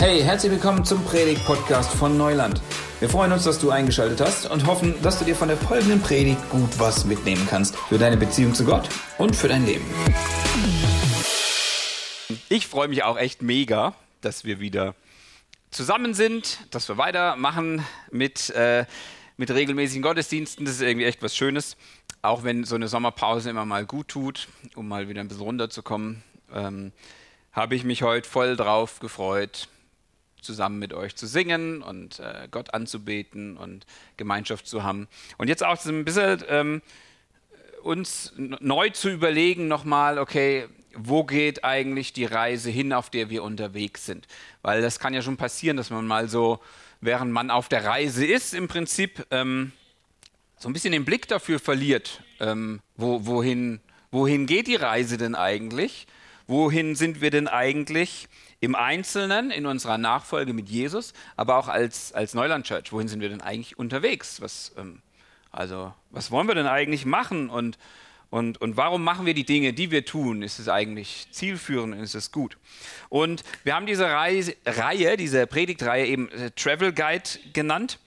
Hey, herzlich willkommen zum Predigt-Podcast von Neuland. Wir freuen uns, dass du eingeschaltet hast und hoffen, dass du dir von der folgenden Predigt gut was mitnehmen kannst für deine Beziehung zu Gott und für dein Leben. Ich freue mich auch echt mega, dass wir wieder zusammen sind, dass wir weitermachen mit, äh, mit regelmäßigen Gottesdiensten. Das ist irgendwie echt was Schönes, auch wenn so eine Sommerpause immer mal gut tut, um mal wieder ein bisschen runterzukommen. Ähm, habe ich mich heute voll drauf gefreut, zusammen mit euch zu singen und äh, Gott anzubeten und Gemeinschaft zu haben. Und jetzt auch ein bisschen ähm, uns neu zu überlegen nochmal, okay, wo geht eigentlich die Reise hin, auf der wir unterwegs sind? Weil das kann ja schon passieren, dass man mal so, während man auf der Reise ist, im Prinzip ähm, so ein bisschen den Blick dafür verliert, ähm, wo, wohin, wohin geht die Reise denn eigentlich? Wohin sind wir denn eigentlich? Im Einzelnen, in unserer Nachfolge mit Jesus, aber auch als, als Neuland Church. Wohin sind wir denn eigentlich unterwegs? Was, ähm, also, was wollen wir denn eigentlich machen und, und, und warum machen wir die Dinge, die wir tun? Ist es eigentlich zielführend? Ist es gut? Und wir haben diese Reise, Reihe, diese Predigtreihe eben äh, Travel Guide genannt,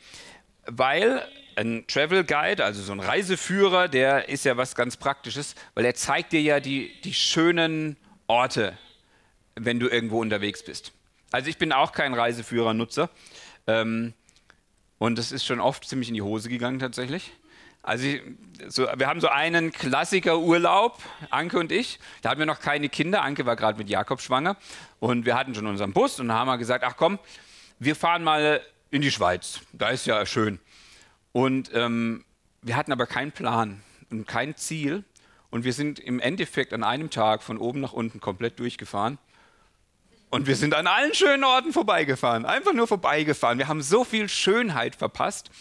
weil ein Travel Guide, also so ein Reiseführer, der ist ja was ganz Praktisches, weil er zeigt dir ja die, die schönen Orte, wenn du irgendwo unterwegs bist. Also ich bin auch kein Reiseführer-Nutzer. Ähm, und das ist schon oft ziemlich in die Hose gegangen tatsächlich. Also ich, so, wir haben so einen Klassiker-Urlaub, Anke und ich. Da hatten wir noch keine Kinder. Anke war gerade mit Jakob schwanger. Und wir hatten schon unseren Bus und haben wir gesagt, ach komm, wir fahren mal in die Schweiz. Da ist ja schön. Und ähm, wir hatten aber keinen Plan und kein Ziel. Und wir sind im Endeffekt an einem Tag von oben nach unten komplett durchgefahren. Und wir sind an allen schönen Orten vorbeigefahren. Einfach nur vorbeigefahren. Wir haben so viel Schönheit verpasst,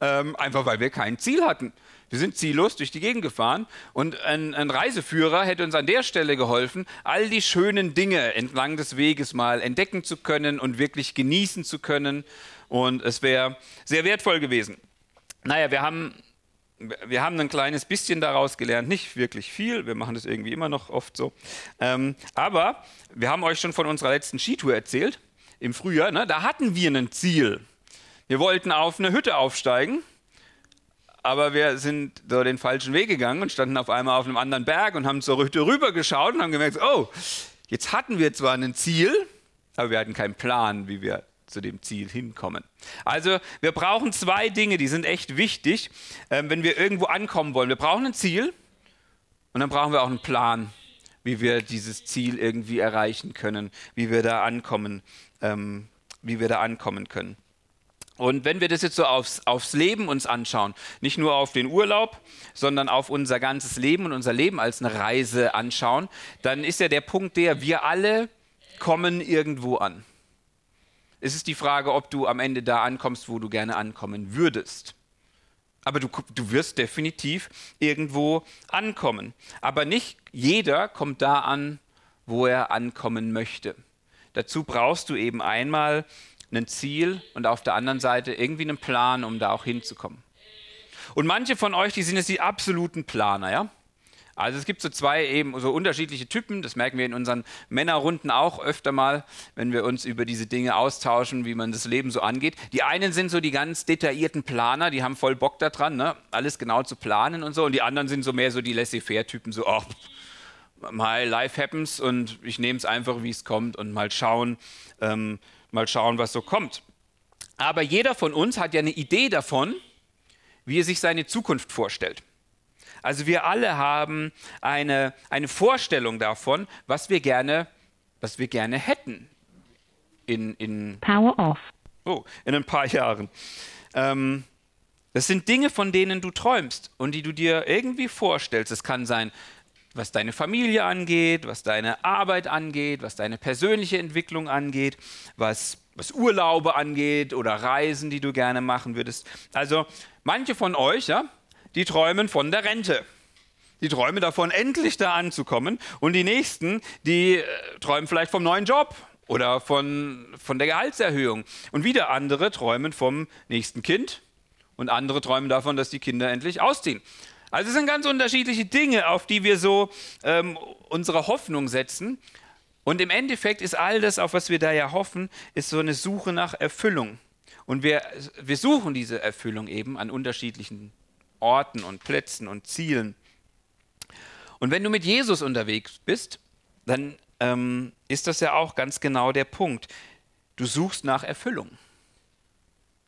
ähm, einfach weil wir kein Ziel hatten. Wir sind ziellos durch die Gegend gefahren und ein, ein, Reiseführer hätte uns an der Stelle geholfen, all die schönen Dinge entlang des Weges mal entdecken zu können und wirklich genießen zu können. Und es wäre sehr wertvoll gewesen. Naja, wir haben wir haben ein kleines bisschen daraus gelernt, nicht wirklich viel, wir machen das irgendwie immer noch oft so. Ähm, aber wir haben euch schon von unserer letzten Skitour erzählt, im Frühjahr, ne? da hatten wir ein Ziel. Wir wollten auf eine Hütte aufsteigen, aber wir sind so den falschen Weg gegangen und standen auf einmal auf einem anderen Berg und haben zur Hütte rübergeschaut und haben gemerkt, oh, jetzt hatten wir zwar ein Ziel, aber wir hatten keinen Plan, wie wir zu dem Ziel hinkommen. Also wir brauchen zwei Dinge, die sind echt wichtig, äh, wenn wir irgendwo ankommen wollen. Wir brauchen ein Ziel und dann brauchen wir auch einen Plan, wie wir dieses Ziel irgendwie erreichen können, wie wir da ankommen, ähm, wie wir da ankommen können. Und wenn wir das jetzt so aufs, aufs Leben uns anschauen, nicht nur auf den Urlaub, sondern auf unser ganzes Leben und unser Leben als eine Reise anschauen, dann ist ja der Punkt der, wir alle kommen irgendwo an. Es ist die Frage, ob du am Ende da ankommst, wo du gerne ankommen würdest. Aber du, du wirst definitiv irgendwo ankommen. Aber nicht jeder kommt da an, wo er ankommen möchte. Dazu brauchst du eben einmal ein Ziel und auf der anderen Seite irgendwie einen Plan, um da auch hinzukommen. Und manche von euch, die sind jetzt die absoluten Planer, ja? Also es gibt so zwei eben so unterschiedliche Typen, das merken wir in unseren Männerrunden auch öfter mal, wenn wir uns über diese Dinge austauschen, wie man das Leben so angeht. Die einen sind so die ganz detaillierten Planer, die haben voll Bock daran, ne? alles genau zu planen und so. Und die anderen sind so mehr so die laissez-faire-Typen, so, oh, my life happens und ich nehme es einfach, wie es kommt und mal schauen, ähm, mal schauen, was so kommt. Aber jeder von uns hat ja eine Idee davon, wie er sich seine Zukunft vorstellt. Also wir alle haben eine, eine Vorstellung davon, was wir gerne, was wir gerne hätten in, in, Power off. Oh, in ein paar Jahren. Ähm, das sind Dinge, von denen du träumst und die du dir irgendwie vorstellst. Es kann sein, was deine Familie angeht, was deine Arbeit angeht, was deine persönliche Entwicklung angeht, was, was Urlaube angeht oder Reisen, die du gerne machen würdest. Also manche von euch, ja, die träumen von der Rente. Die träumen davon, endlich da anzukommen. Und die nächsten, die äh, träumen vielleicht vom neuen Job oder von, von der Gehaltserhöhung. Und wieder andere träumen vom nächsten Kind. Und andere träumen davon, dass die Kinder endlich ausziehen. Also es sind ganz unterschiedliche Dinge, auf die wir so ähm, unsere Hoffnung setzen. Und im Endeffekt ist all das, auf was wir da ja hoffen, ist so eine Suche nach Erfüllung. Und wir, wir suchen diese Erfüllung eben an unterschiedlichen Orten und Plätzen und Zielen. Und wenn du mit Jesus unterwegs bist, dann ähm, ist das ja auch ganz genau der Punkt. Du suchst nach Erfüllung.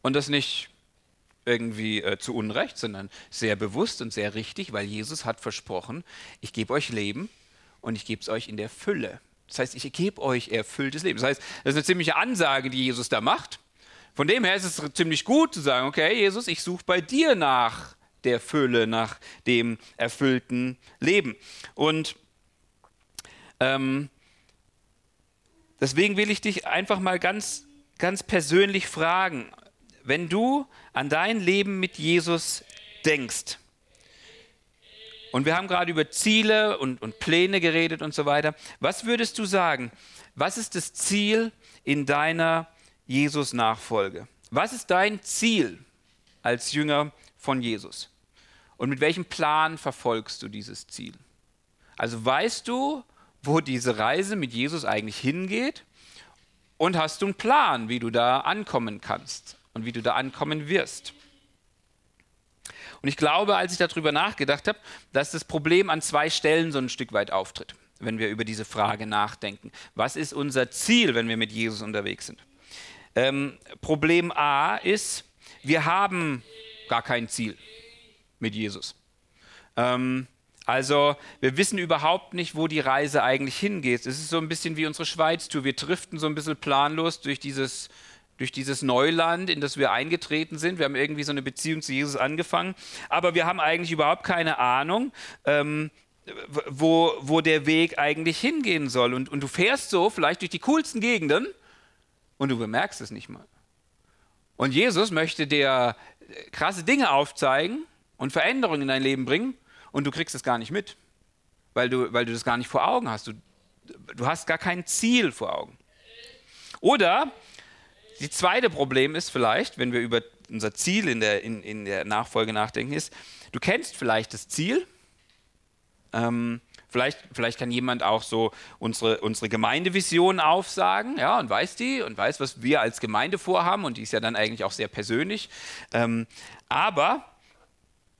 Und das nicht irgendwie äh, zu Unrecht, sondern sehr bewusst und sehr richtig, weil Jesus hat versprochen, ich gebe euch Leben und ich gebe es euch in der Fülle. Das heißt, ich gebe euch erfülltes Leben. Das heißt, das ist eine ziemliche Ansage, die Jesus da macht. Von dem her ist es ziemlich gut zu sagen, okay, Jesus, ich suche bei dir nach der Fülle, nach dem erfüllten Leben. Und ähm, deswegen will ich dich einfach mal ganz, ganz persönlich fragen, wenn du an dein Leben mit Jesus denkst, und wir haben gerade über Ziele und, und Pläne geredet und so weiter, was würdest du sagen, was ist das Ziel in deiner Jesus-Nachfolge? Was ist dein Ziel als Jünger von Jesus? Und mit welchem Plan verfolgst du dieses Ziel? Also weißt du, wo diese Reise mit Jesus eigentlich hingeht? Und hast du einen Plan, wie du da ankommen kannst und wie du da ankommen wirst? Und ich glaube, als ich darüber nachgedacht habe, dass das Problem an zwei Stellen so ein Stück weit auftritt, wenn wir über diese Frage nachdenken. Was ist unser Ziel, wenn wir mit Jesus unterwegs sind? Ähm, Problem A ist, wir haben gar kein Ziel mit Jesus. Ähm, also wir wissen überhaupt nicht, wo die Reise eigentlich hingeht. Es ist so ein bisschen wie unsere Schweiz-Tour. Wir driften so ein bisschen planlos durch dieses, durch dieses Neuland, in das wir eingetreten sind. Wir haben irgendwie so eine Beziehung zu Jesus angefangen, aber wir haben eigentlich überhaupt keine Ahnung, ähm, wo, wo der Weg eigentlich hingehen soll. Und, und du fährst so vielleicht durch die coolsten Gegenden und du bemerkst es nicht mal. Und Jesus möchte dir krasse Dinge aufzeigen und Veränderungen in dein Leben bringen und du kriegst es gar nicht mit, weil du, weil du das gar nicht vor Augen hast. Du, du hast gar kein Ziel vor Augen. Oder die zweite Problem ist vielleicht, wenn wir über unser Ziel in der, in, in der Nachfolge nachdenken, ist, du kennst vielleicht das Ziel. Ähm, vielleicht, vielleicht kann jemand auch so unsere, unsere Gemeindevision aufsagen, ja, und weiß die und weiß, was wir als Gemeinde vorhaben, und die ist ja dann eigentlich auch sehr persönlich. Ähm, aber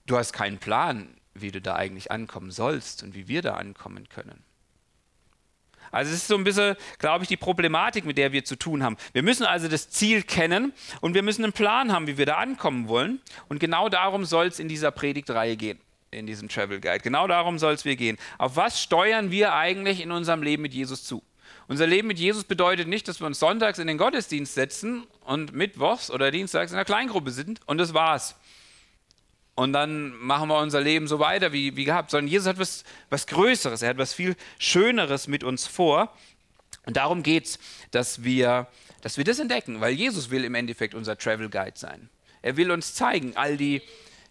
du hast keinen Plan, wie du da eigentlich ankommen sollst und wie wir da ankommen können. Also es ist so ein bisschen, glaube ich, die Problematik, mit der wir zu tun haben. Wir müssen also das Ziel kennen und wir müssen einen Plan haben, wie wir da ankommen wollen. Und genau darum soll es in dieser Predigtreihe gehen, in diesem Travel Guide. Genau darum soll es wir gehen. Auf was steuern wir eigentlich in unserem Leben mit Jesus zu? Unser Leben mit Jesus bedeutet nicht, dass wir uns sonntags in den Gottesdienst setzen und mittwochs oder dienstags in einer Kleingruppe sind und das war's und dann machen wir unser Leben so weiter wie, wie gehabt, sondern Jesus hat was, was Größeres, er hat was viel Schöneres mit uns vor. Und darum geht es, dass wir, dass wir das entdecken, weil Jesus will im Endeffekt unser Travel Guide sein. Er will uns zeigen, all die,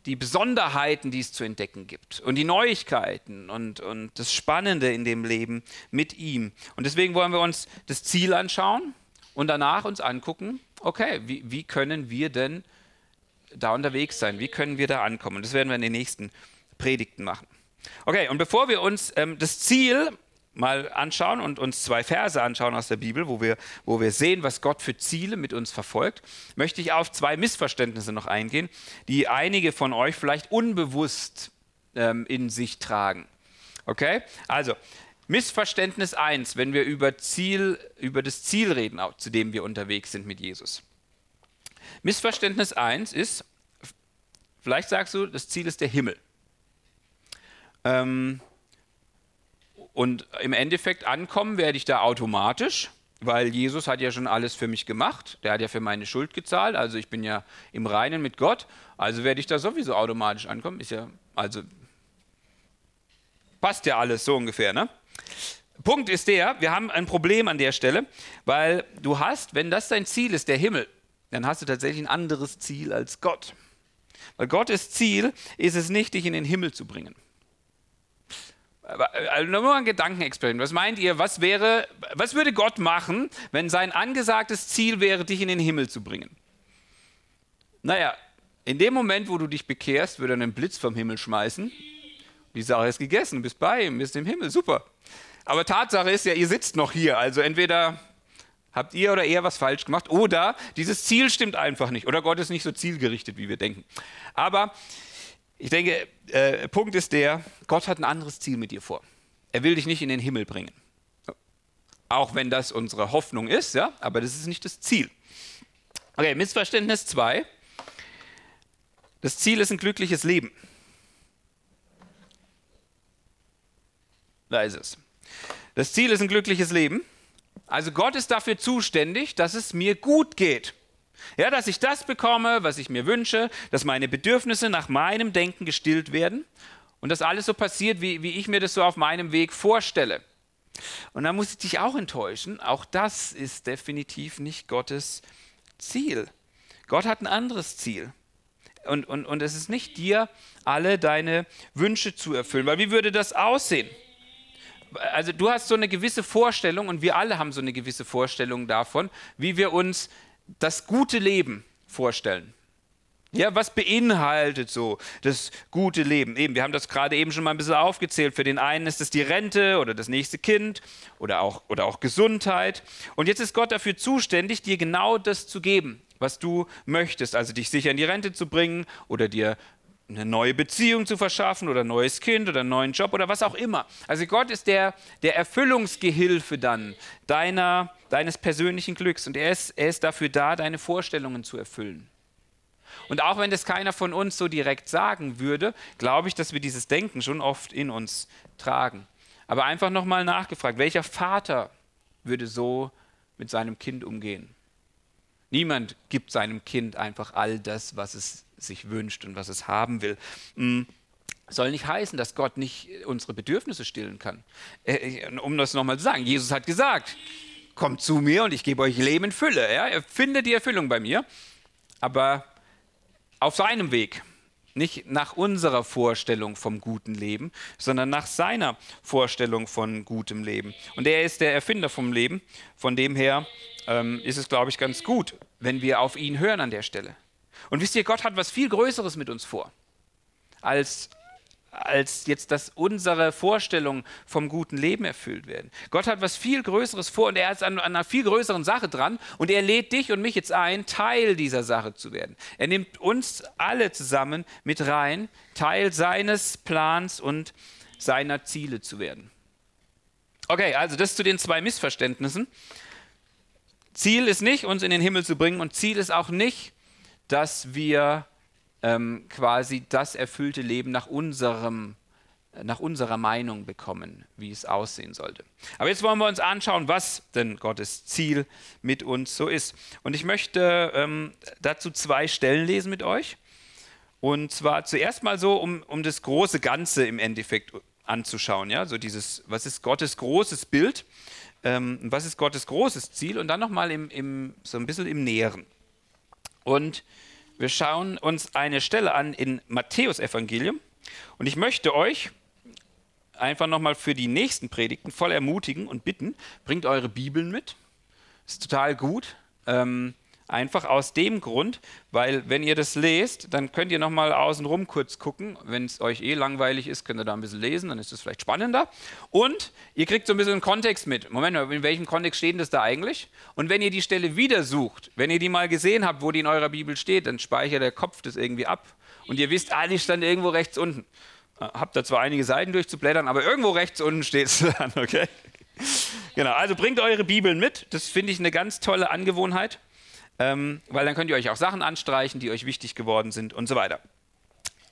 die Besonderheiten, die es zu entdecken gibt und die Neuigkeiten und, und das Spannende in dem Leben mit ihm. Und deswegen wollen wir uns das Ziel anschauen und danach uns angucken, okay, wie, wie können wir denn da unterwegs sein? Wie können wir da ankommen? Das werden wir in den nächsten Predigten machen. Okay, und bevor wir uns ähm, das Ziel mal anschauen und uns zwei Verse anschauen aus der Bibel, wo wir, wo wir sehen, was Gott für Ziele mit uns verfolgt, möchte ich auf zwei Missverständnisse noch eingehen, die einige von euch vielleicht unbewusst ähm, in sich tragen. Okay, also Missverständnis 1, wenn wir über, Ziel, über das Ziel reden, zu dem wir unterwegs sind mit Jesus. Missverständnis 1 ist, vielleicht sagst du, das Ziel ist der Himmel. Ähm, und im Endeffekt ankommen werde ich da automatisch, weil Jesus hat ja schon alles für mich gemacht. Der hat ja für meine Schuld gezahlt. Also ich bin ja im Reinen mit Gott. Also werde ich da sowieso automatisch ankommen. Ist ja, also passt ja alles so ungefähr, ne? Punkt ist der, wir haben ein Problem an der Stelle, weil du hast, wenn das dein Ziel ist, der Himmel, dann hast du tatsächlich ein anderes Ziel als Gott. Weil Gottes Ziel ist es nicht, dich in den Himmel zu bringen. Also nur mal ein Gedankenexperiment. Was meint ihr, was, wäre, was würde Gott machen, wenn sein angesagtes Ziel wäre, dich in den Himmel zu bringen? Naja, in dem Moment, wo du dich bekehrst, würde er einen Blitz vom Himmel schmeißen. Die Sache ist gegessen, bist bei ihm, bist im Himmel, super. Aber Tatsache ist ja, ihr sitzt noch hier. Also entweder habt ihr oder er was falsch gemacht oder dieses Ziel stimmt einfach nicht oder Gott ist nicht so zielgerichtet, wie wir denken. Aber ich denke, äh, Punkt ist der, Gott hat ein anderes Ziel mit dir vor. Er will dich nicht in den Himmel bringen. Auch wenn das unsere Hoffnung ist, ja, aber das ist nicht das Ziel. Okay, Missverständnis 2. Das Ziel ist ein glückliches Leben. Da ist es. Das Ziel ist ein glückliches Leben. Also Gott ist dafür zuständig, dass es mir gut geht. Ja, dass ich das bekomme, was ich mir wünsche, dass meine Bedürfnisse nach meinem Denken gestillt werden und dass alles so passiert, wie, wie ich mir das so auf meinem Weg vorstelle. Und da muss ich dich auch enttäuschen, auch das ist definitiv nicht Gottes Ziel. Gott hat ein anderes Ziel. Und, und, und es ist nicht dir, alle deine Wünsche zu erfüllen. Weil wie würde das aussehen? Also du hast so eine gewisse Vorstellung und wir alle haben so eine gewisse Vorstellung davon, wie wir uns das gute Leben vorstellen. Ja, was beinhaltet so das gute Leben? Eben, wir haben das gerade eben schon mal ein bisschen aufgezählt. Für den einen ist es die Rente oder das nächste Kind oder auch, oder auch Gesundheit. Und jetzt ist Gott dafür zuständig, dir genau das zu geben, was du möchtest. Also dich sicher in die Rente zu bringen oder dir eine neue Beziehung zu verschaffen oder ein neues Kind oder einen neuen Job oder was auch immer. Also Gott ist der, der Erfüllungsgehilfe dann deiner, deines persönlichen Glücks und er ist, er ist dafür da, deine Vorstellungen zu erfüllen. Und auch wenn das keiner von uns so direkt sagen würde, glaube ich, dass wir dieses Denken schon oft in uns tragen. Aber einfach nochmal nachgefragt, welcher Vater würde so mit seinem Kind umgehen? Niemand gibt seinem Kind einfach all das, was es sich wünscht und was es haben will. Mm, soll nicht heißen, dass Gott nicht unsere Bedürfnisse stillen kann. Äh, äh, um das nochmal zu sagen, Jesus hat gesagt, kommt zu mir und ich gebe euch Leben in Fülle. Ja? Findet die Erfüllung bei mir, aber auf seinem Weg. Nicht nach unserer Vorstellung vom guten Leben, sondern nach seiner Vorstellung von gutem Leben. Und er ist der Erfinder vom Leben. Von dem her ähm, ist es, glaube ich, ganz gut, wenn wir auf ihn hören an der Stelle. Und wisst ihr, Gott hat was viel Größeres mit uns vor, als, als jetzt, dass unsere Vorstellungen vom guten Leben erfüllt werden. Gott hat was viel Größeres vor und er ist an, an einer viel größeren Sache dran und er lädt dich und mich jetzt ein, Teil dieser Sache zu werden. Er nimmt uns alle zusammen mit rein, Teil seines Plans und seiner Ziele zu werden. Okay, also das zu den zwei Missverständnissen. Ziel ist nicht, uns in den Himmel zu bringen und Ziel ist auch nicht, dass wir ähm, quasi das erfüllte Leben nach unserem nach unserer Meinung bekommen, wie es aussehen sollte. Aber jetzt wollen wir uns anschauen, was denn Gottes Ziel mit uns so ist. Und ich möchte ähm, dazu zwei Stellen lesen mit euch. Und zwar zuerst mal so, um, um das große Ganze im Endeffekt anzuschauen. Ja? So dieses, was ist Gottes großes Bild? Ähm, was ist Gottes großes Ziel? Und dann nochmal im, im, so ein bisschen im Näheren. Und wir schauen uns eine Stelle an in Matthäus Evangelium. Und ich möchte euch einfach nochmal für die nächsten Predigten voll ermutigen und bitten, bringt eure Bibeln mit. Ist total gut. Ähm, Einfach aus dem Grund, weil wenn ihr das lest, dann könnt ihr nochmal außenrum kurz gucken. Wenn es euch eh langweilig ist, könnt ihr da ein bisschen lesen, dann ist es vielleicht spannender. Und ihr kriegt so ein bisschen Kontext mit. Moment mal, in welchem Kontext steht das da eigentlich? Und wenn ihr die Stelle wieder sucht, wenn ihr die mal gesehen habt, wo die in eurer Bibel steht, dann speichert der Kopf das irgendwie ab. Und ihr wisst, ah, die stand irgendwo rechts unten. Äh, habt da zwar einige Seiten durchzublättern, aber irgendwo rechts unten steht es dann, okay? Genau, also bringt eure Bibeln mit. Das finde ich eine ganz tolle Angewohnheit ähm, weil dann könnt ihr euch auch Sachen anstreichen, die euch wichtig geworden sind und so weiter.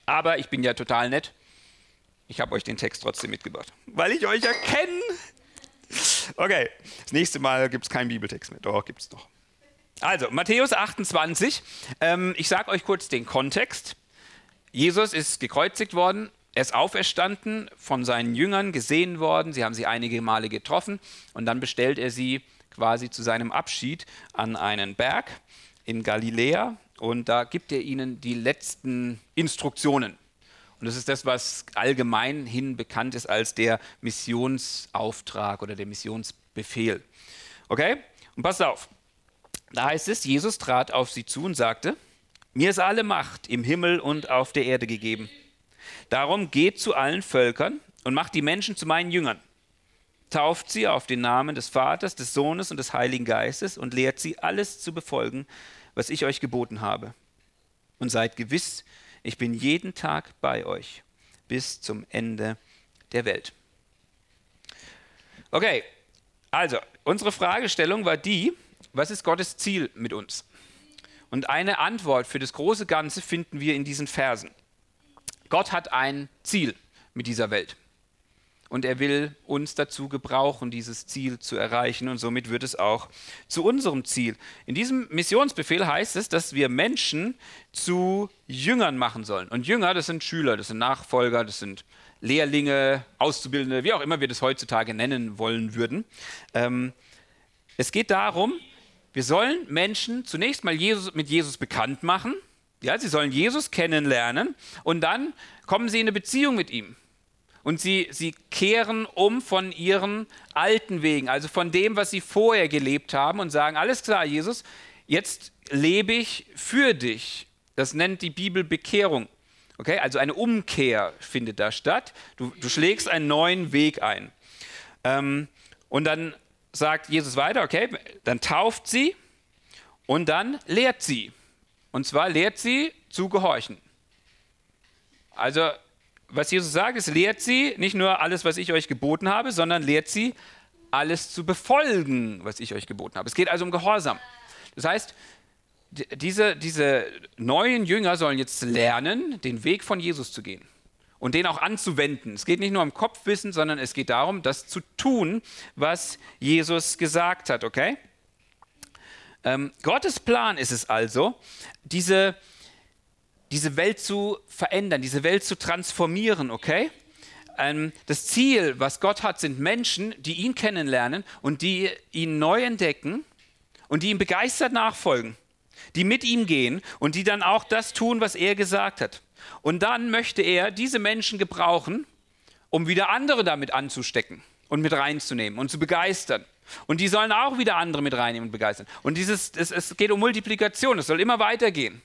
Aber ich bin ja total nett. Ich habe euch den Text trotzdem mitgebracht, weil ich euch erkenne. Okay, das nächste Mal gibt es keinen Bibeltext mehr. Doch, gibt es doch. Also, Matthäus 28. Ähm, ich sage euch kurz den Kontext. Jesus ist gekreuzigt worden, er ist auferstanden, von seinen Jüngern gesehen worden, sie haben sie einige Male getroffen und dann bestellt er sie quasi zu seinem Abschied an einen Berg in Galiläa und da gibt er ihnen die letzten Instruktionen. Und das ist das, was allgemein hin bekannt ist als der Missionsauftrag oder der Missionsbefehl. Okay? Und passt auf. Da heißt es, Jesus trat auf sie zu und sagte, mir ist alle Macht im Himmel und auf der Erde gegeben. Darum geht zu allen Völkern und macht die Menschen zu meinen Jüngern. Tauft sie auf den Namen des Vaters, des Sohnes und des Heiligen Geistes und lehrt sie, alles zu befolgen, was ich euch geboten habe. Und seid gewiss, ich bin jeden Tag bei euch bis zum Ende der Welt. Okay, also unsere Fragestellung war die, was ist Gottes Ziel mit uns? Und eine Antwort für das große Ganze finden wir in diesen Versen. Gott hat ein Ziel mit dieser Welt und er will uns dazu gebrauchen, dieses Ziel zu erreichen und somit wird es auch zu unserem Ziel. In diesem Missionsbefehl heißt es, dass wir Menschen zu Jüngern machen sollen. Und Jünger, das sind Schüler, das sind Nachfolger, das sind Lehrlinge, Auszubildende, wie auch immer wir das heutzutage nennen wollen würden. Ähm, es geht darum, wir sollen Menschen zunächst mal Jesus, mit Jesus bekannt machen. Ja, sie sollen Jesus kennenlernen und dann kommen sie in eine Beziehung mit ihm. Und sie, sie kehren um von ihren alten Wegen, also von dem, was sie vorher gelebt haben und sagen, alles klar, Jesus, jetzt lebe ich für dich. Das nennt die Bibel Bekehrung. Okay, also eine Umkehr findet da statt. Du, du schlägst einen neuen Weg ein. Ähm, und dann sagt Jesus weiter, okay, dann tauft sie und dann lehrt sie. Und zwar lehrt sie zu gehorchen. Also was Jesus sagt, ist, lehrt sie nicht nur alles, was ich euch geboten habe, sondern lehrt sie, alles zu befolgen, was ich euch geboten habe. Es geht also um Gehorsam. Das heißt, diese, diese neuen Jünger sollen jetzt lernen, den Weg von Jesus zu gehen und den auch anzuwenden. Es geht nicht nur um Kopfwissen, sondern es geht darum, das zu tun, was Jesus gesagt hat, okay? Ähm, Gottes Plan ist es also, diese, diese Welt zu verändern, diese Welt zu transformieren, okay? Ähm, das Ziel, was Gott hat, sind Menschen, die ihn kennenlernen und die ihn neu entdecken und die ihm begeistert nachfolgen, die mit ihm gehen und die dann auch das tun, was er gesagt hat. Und dann möchte er diese Menschen gebrauchen, um wieder andere damit anzustecken und mit reinzunehmen und zu begeistern. Und die sollen auch wieder andere mit reinnehmen und begeistern. Und dieses, es, es geht um Multiplikation, es soll immer weitergehen.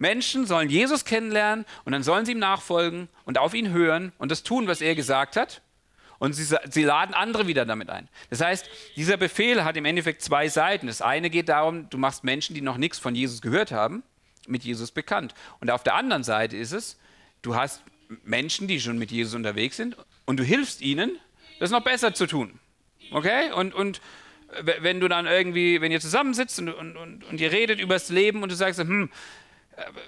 Menschen sollen Jesus kennenlernen und dann sollen sie ihm nachfolgen und auf ihn hören und das tun, was er gesagt hat. Und sie, sie, laden andere wieder damit ein. Das heißt, dieser Befehl hat im Endeffekt zwei Seiten. Das eine geht darum, du machst Menschen, die noch nichts von Jesus gehört haben, mit Jesus bekannt. Und auf der anderen Seite ist es, du hast Menschen, die schon mit Jesus unterwegs sind und du hilfst ihnen, das noch besser zu tun. Okay? Und, und wenn du dann irgendwie, wenn ihr zusammensitzt und, und, und, und ihr redet über das Leben und du sagst, hm,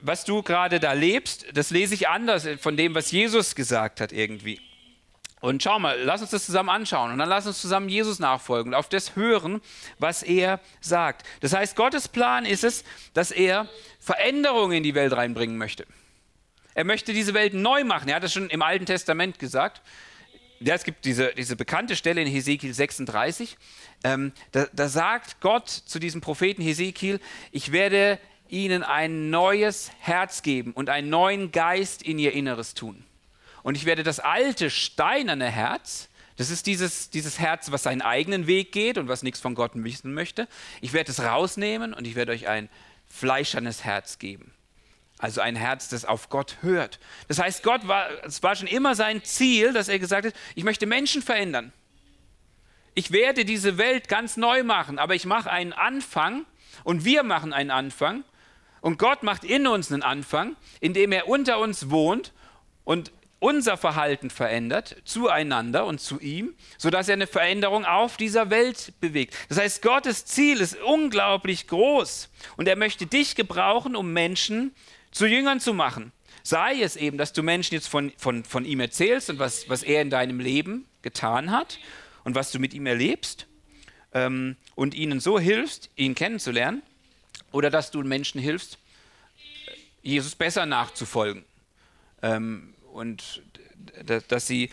was du gerade da lebst, das lese ich anders von dem, was Jesus gesagt hat irgendwie. Und schau mal, lass uns das zusammen anschauen und dann lass uns zusammen Jesus nachfolgen und auf das hören, was er sagt. Das heißt, Gottes Plan ist es, dass er Veränderungen in die Welt reinbringen möchte. Er möchte diese Welt neu machen. Er hat das schon im Alten Testament gesagt. Ja, es gibt diese, diese bekannte Stelle in Hesekiel 36. Ähm, da, da sagt Gott zu diesem Propheten Hesekiel, ich werde ihnen ein neues Herz geben und einen neuen Geist in ihr Inneres tun. Und ich werde das alte steinerne Herz, das ist dieses, dieses Herz, was seinen eigenen Weg geht und was nichts von Gott wissen möchte, ich werde es rausnehmen und ich werde euch ein fleischernes Herz geben. Also ein Herz, das auf Gott hört. Das heißt, Gott war, es war schon immer sein Ziel, dass er gesagt hat, ich möchte Menschen verändern. Ich werde diese Welt ganz neu machen, aber ich mache einen Anfang und wir machen einen Anfang und Gott macht in uns einen Anfang, indem er unter uns wohnt und unser Verhalten verändert zueinander und zu ihm, sodass er eine Veränderung auf dieser Welt bewegt. Das heißt, Gottes Ziel ist unglaublich groß und er möchte dich gebrauchen, um Menschen zu Jüngern zu machen. Sei es eben, dass du Menschen jetzt von, von, von ihm erzählst und was, was er in deinem Leben getan hat und was du mit ihm erlebst ähm, und ihnen so hilfst, ihn kennenzulernen oder dass du Menschen hilfst, Jesus besser nachzufolgen ähm, und dass sie,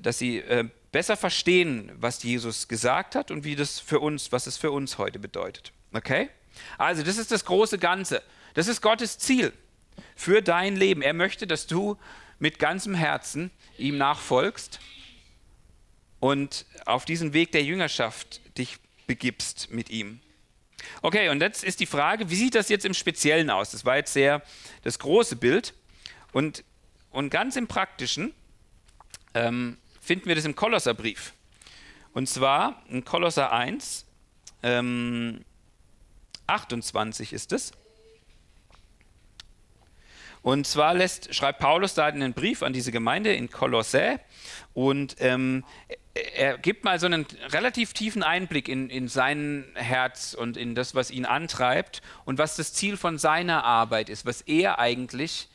dass sie äh, besser verstehen, was Jesus gesagt hat und wie das für uns, was es für uns heute bedeutet. Okay? Also, das ist das große Ganze. Das ist Gottes Ziel für dein Leben. Er möchte, dass du mit ganzem Herzen ihm nachfolgst und auf diesen Weg der Jüngerschaft dich begibst mit ihm. Okay, und jetzt ist die Frage, wie sieht das jetzt im Speziellen aus? Das war jetzt sehr das große Bild. Und, und ganz im Praktischen ähm, finden wir das im Kolosserbrief. Und zwar in Kolosser 1, ähm, 28 ist es. Und zwar lässt, schreibt Paulus da einen Brief an diese Gemeinde in Kolossä und ähm, er gibt mal so einen relativ tiefen Einblick in, in sein Herz und in das, was ihn antreibt und was das Ziel von seiner Arbeit ist, was er eigentlich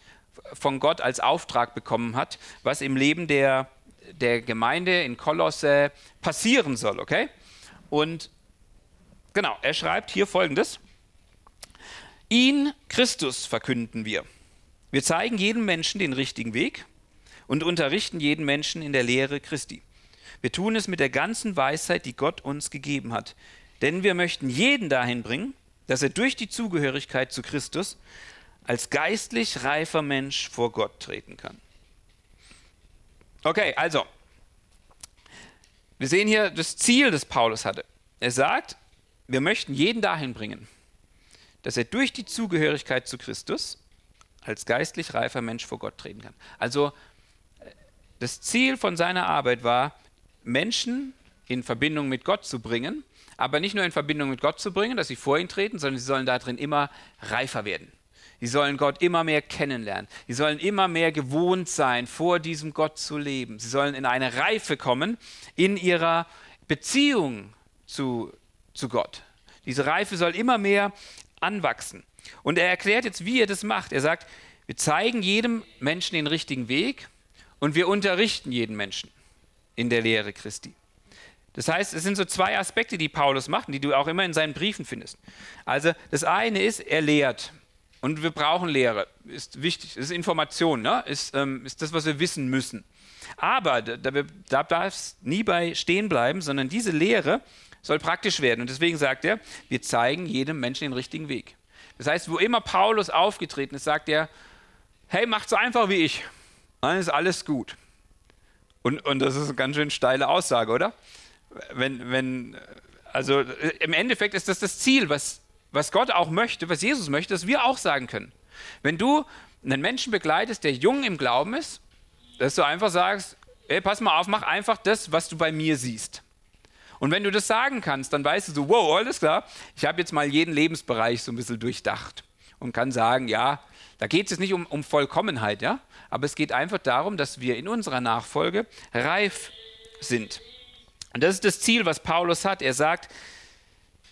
von Gott als Auftrag bekommen hat, was im Leben der, der Gemeinde in Kolosse passieren soll, okay? Und genau, er schreibt hier folgendes: Ihn, Christus, verkünden wir. Wir zeigen jedem Menschen den richtigen Weg und unterrichten jeden Menschen in der Lehre Christi. Wir tun es mit der ganzen Weisheit, die Gott uns gegeben hat. Denn wir möchten jeden dahin bringen, dass er durch die Zugehörigkeit zu Christus als geistlich reifer Mensch vor Gott treten kann. Okay, also, wir sehen hier das Ziel, das Paulus hatte. Er sagt, wir möchten jeden dahin bringen, dass er durch die Zugehörigkeit zu Christus als geistlich reifer Mensch vor Gott treten kann. Also das Ziel von seiner Arbeit war, Menschen in Verbindung mit Gott zu bringen, aber nicht nur in Verbindung mit Gott zu bringen, dass sie vor ihn treten, sondern sie sollen darin immer reifer werden. Sie sollen Gott immer mehr kennenlernen. Sie sollen immer mehr gewohnt sein, vor diesem Gott zu leben. Sie sollen in eine Reife kommen in ihrer Beziehung zu, zu Gott. Diese Reife soll immer mehr anwachsen. Und er erklärt jetzt, wie er das macht. Er sagt, wir zeigen jedem Menschen den richtigen Weg und wir unterrichten jeden Menschen in der Lehre Christi. Das heißt, es sind so zwei Aspekte, die Paulus macht, die du auch immer in seinen Briefen findest. Also das eine ist, er lehrt. Und wir brauchen Lehre. Ist wichtig. Ist Information. Ne? Ist, ähm, ist das, was wir wissen müssen. Aber da, da darf es nie bei stehen bleiben, sondern diese Lehre soll praktisch werden. Und deswegen sagt er, wir zeigen jedem Menschen den richtigen Weg. Das heißt, wo immer Paulus aufgetreten ist, sagt er, hey, macht so einfach wie ich. Dann ist alles gut. Und, und das ist eine ganz schön steile Aussage, oder? Wenn, wenn, also im Endeffekt ist das das Ziel, was, was Gott auch möchte, was Jesus möchte, dass wir auch sagen können. Wenn du einen Menschen begleitest, der jung im Glauben ist, dass du einfach sagst, hey, pass mal auf, mach einfach das, was du bei mir siehst. Und wenn du das sagen kannst, dann weißt du so, wow, alles klar, ich habe jetzt mal jeden Lebensbereich so ein bisschen durchdacht und kann sagen, ja, da geht es nicht um, um Vollkommenheit, ja, aber es geht einfach darum, dass wir in unserer Nachfolge reif sind. Und das ist das Ziel, was Paulus hat. Er sagt,